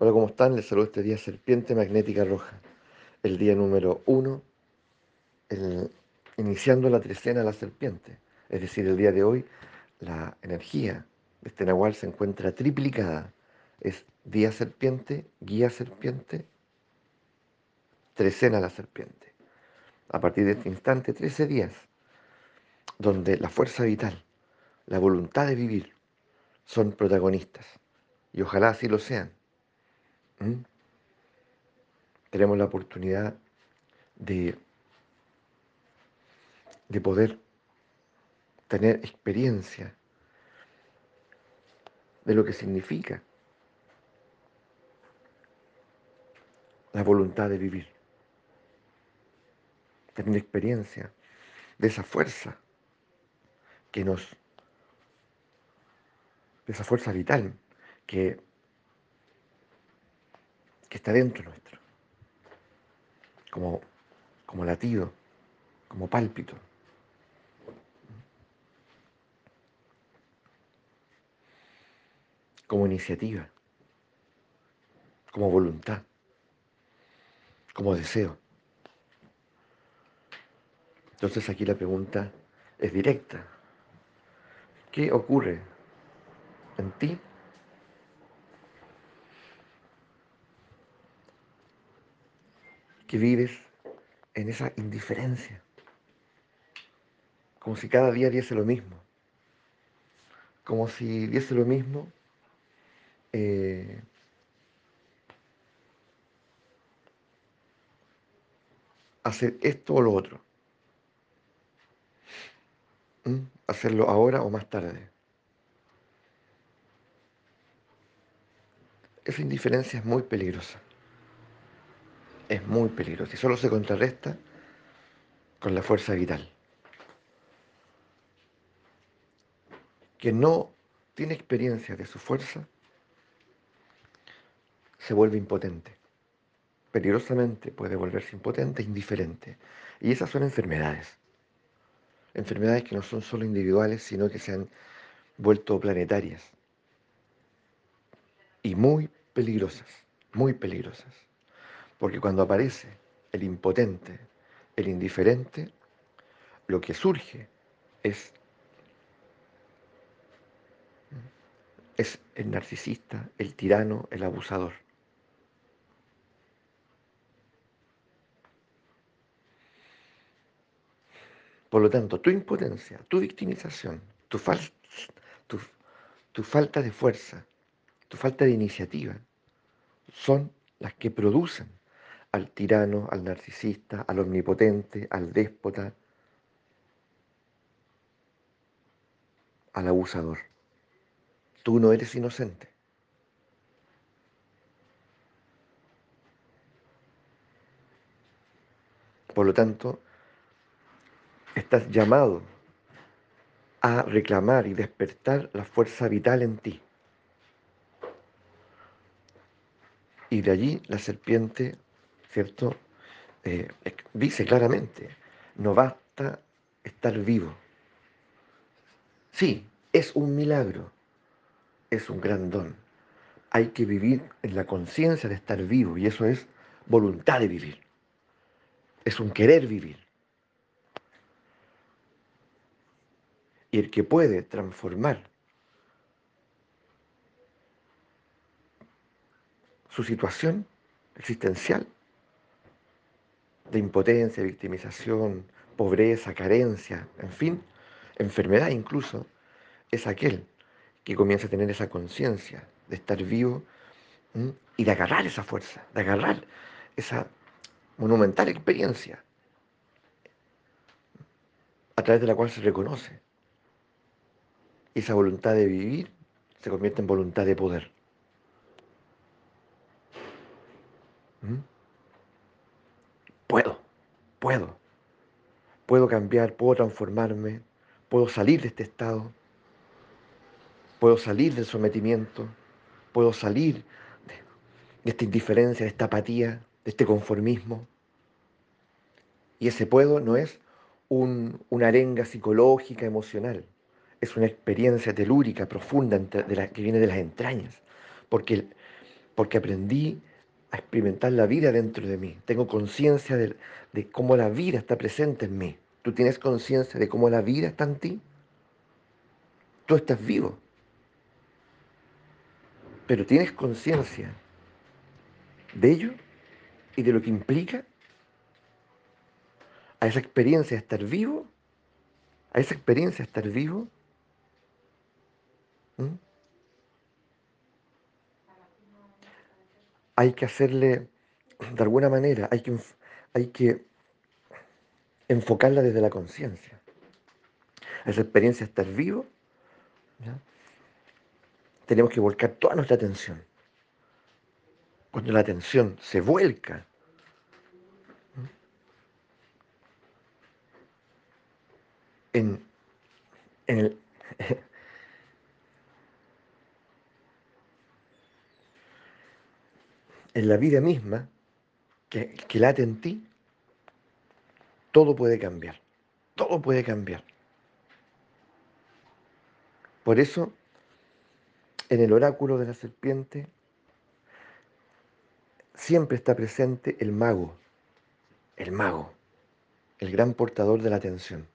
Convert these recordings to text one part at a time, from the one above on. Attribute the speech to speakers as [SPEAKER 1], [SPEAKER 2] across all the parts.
[SPEAKER 1] Hola, ¿cómo están? Les saludo este día Serpiente Magnética Roja, el día número uno, iniciando la trecena de la serpiente. Es decir, el día de hoy la energía de este Nahual se encuentra triplicada. Es día serpiente, guía serpiente, trecena la serpiente. A partir de este instante, 13 días, donde la fuerza vital, la voluntad de vivir, son protagonistas. Y ojalá así lo sean. ¿Mm? Tenemos la oportunidad de, de poder tener experiencia de lo que significa la voluntad de vivir. Tener experiencia de esa fuerza que nos, de esa fuerza vital que, que está dentro nuestro, como, como latido, como pálpito. como iniciativa, como voluntad, como deseo. Entonces aquí la pregunta es directa. ¿Qué ocurre en ti que vives en esa indiferencia? Como si cada día diese lo mismo. Como si diese lo mismo eh, hacer esto o lo otro. ¿Mm? Hacerlo ahora o más tarde. Esa indiferencia es muy peligrosa. Es muy peligrosa y solo se contrarresta con la fuerza vital. Quien no tiene experiencia de su fuerza se vuelve impotente. Peligrosamente puede volverse impotente indiferente. Y esas son enfermedades. Enfermedades que no son solo individuales, sino que se han vuelto planetarias. Y muy peligrosas, muy peligrosas. Porque cuando aparece el impotente, el indiferente, lo que surge es, el narcisista, el tirano, el abusador. Por lo tanto, tu impotencia, tu victimización, tu falta de fuerza, tu falta de iniciativa, son las que producen al tirano, al narcisista, al omnipotente, al déspota, al abusador. Tú no eres inocente. Por lo tanto, estás llamado a reclamar y despertar la fuerza vital en ti. Y de allí la serpiente, ¿cierto? Eh, dice claramente, no basta estar vivo. Sí, es un milagro, es un gran don. Hay que vivir en la conciencia de estar vivo y eso es voluntad de vivir. Es un querer vivir. Y el que puede transformar su situación existencial de impotencia, victimización, pobreza, carencia, en fin, enfermedad incluso, es aquel que comienza a tener esa conciencia de estar vivo y de agarrar esa fuerza, de agarrar esa monumental experiencia a través de la cual se reconoce. Y esa voluntad de vivir se convierte en voluntad de poder. Puedo, puedo, cambiar, puedo transformarme, puedo salir de este estado, puedo salir del sometimiento, puedo salir de, esta indiferencia, de esta apatía, de este conformismo. Y ese puedo no es un- una arenga psicológica, emocional, es una experiencia telúrica, profunda, de la- que viene de las entrañas, porque porque aprendí a experimentar la vida dentro de mí. Tengo conciencia de, de, cómo la vida está presente en mí. ¿Tú tienes conciencia de cómo la vida está en ti? Tú estás vivo. Pero tienes conciencia de ello y de lo que implica a esa experiencia de estar vivo, a esa experiencia de estar vivo. ¿Mm? Hay que hacerle, de alguna manera, hay que, hay que enfocarla desde la conciencia. Esa experiencia de estar vivo, tenemos que volcar toda nuestra atención. Cuando la atención se vuelca en, en, el, en la vida misma que, que late en ti, todo puede cambiar. Todo puede cambiar. Por eso, en el oráculo de la serpiente, siempre está presente el mago, el mago, el gran portador de la atención.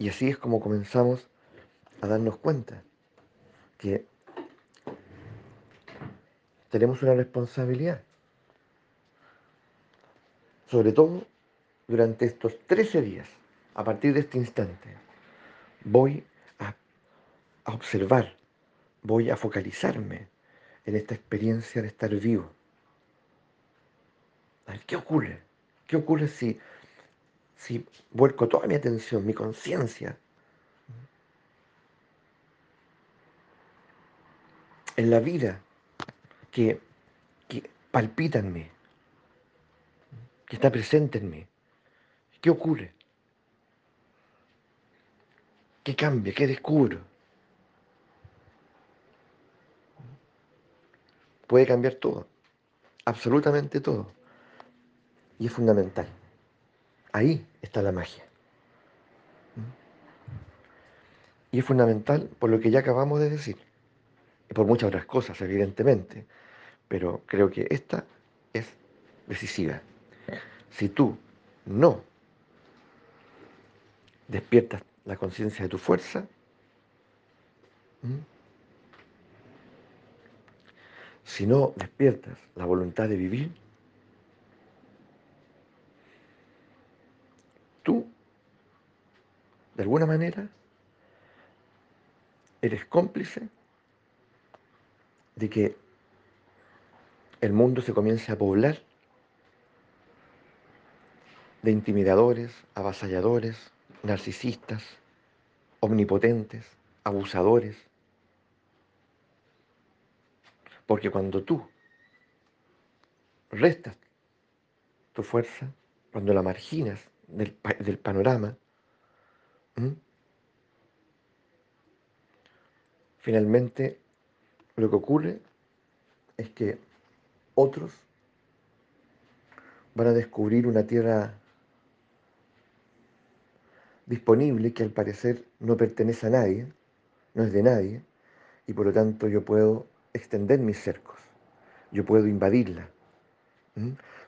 [SPEAKER 1] Y así es como comenzamos a darnos cuenta que tenemos una responsabilidad. Sobre todo durante estos 13 días, a partir de este instante, voy a, observar, voy a focalizarme en esta experiencia de estar vivo. ¿Qué ocurre? ¿Qué ocurre si, si vuelco toda mi atención, mi conciencia, en la vida que, que palpita en mí, que está presente en mí? ¿Qué ocurre? ¿Qué cambia? ¿Qué descubro? Puede cambiar todo, absolutamente todo. Y es fundamental. Ahí está la magia. Y es fundamental por lo que ya acabamos de decir. Por muchas otras cosas, evidentemente. Pero creo que esta es decisiva. Si tú no despiertas la conciencia de tu fuerza, si no despiertas la voluntad de vivir, tú, de alguna manera, eres cómplice de que el mundo se comience a poblar de intimidadores, avasalladores, narcisistas, omnipotentes, abusadores. Porque cuando tú restas tu fuerza, cuando la marginas del, del panorama, finalmente lo que ocurre es que otros van a descubrir una tierra disponible que al parecer no pertenece a nadie, no es de nadie, y por lo tanto yo puedo extender mis cercos, yo puedo invadirla,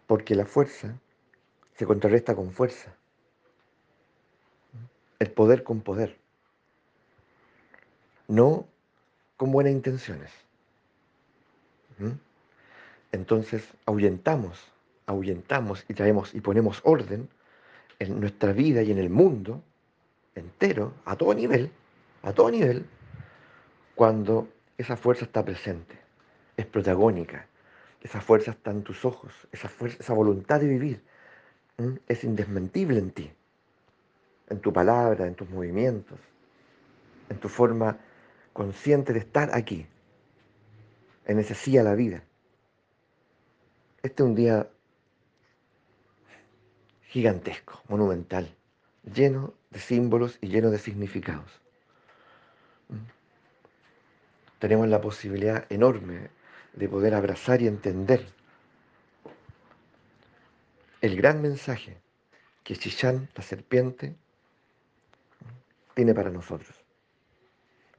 [SPEAKER 1] porque la fuerza se contrarresta con fuerza, el poder con poder, no con buenas intenciones. Entonces ahuyentamos, ahuyentamos y traemos y ponemos orden en nuestra vida y en el mundo entero, a todo nivel, a todo nivel, cuando esa fuerza está presente, es protagónica, esa fuerza está en tus ojos, esa, fuerza, esa voluntad de vivir es indesmentible en ti, en tu palabra, en tus movimientos, en tu forma consciente de estar aquí, en ese sí a la vida. Este es un día gigantesco, monumental, lleno de símbolos y lleno de significados. Tenemos la posibilidad enorme de poder abrazar y entender el gran mensaje que Shishan, la serpiente, tiene para nosotros.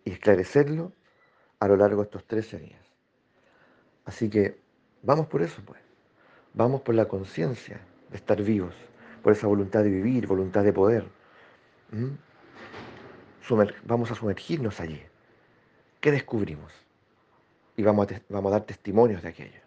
[SPEAKER 1] Y esclarecerlo a lo largo de estos 13 días. Así que vamos por eso, pues. Vamos por la conciencia de estar vivos, por esa voluntad de vivir, voluntad de poder. vamos a sumergirnos allí. ¿Qué descubrimos? Y vamos vamos a dar testimonios de aquello.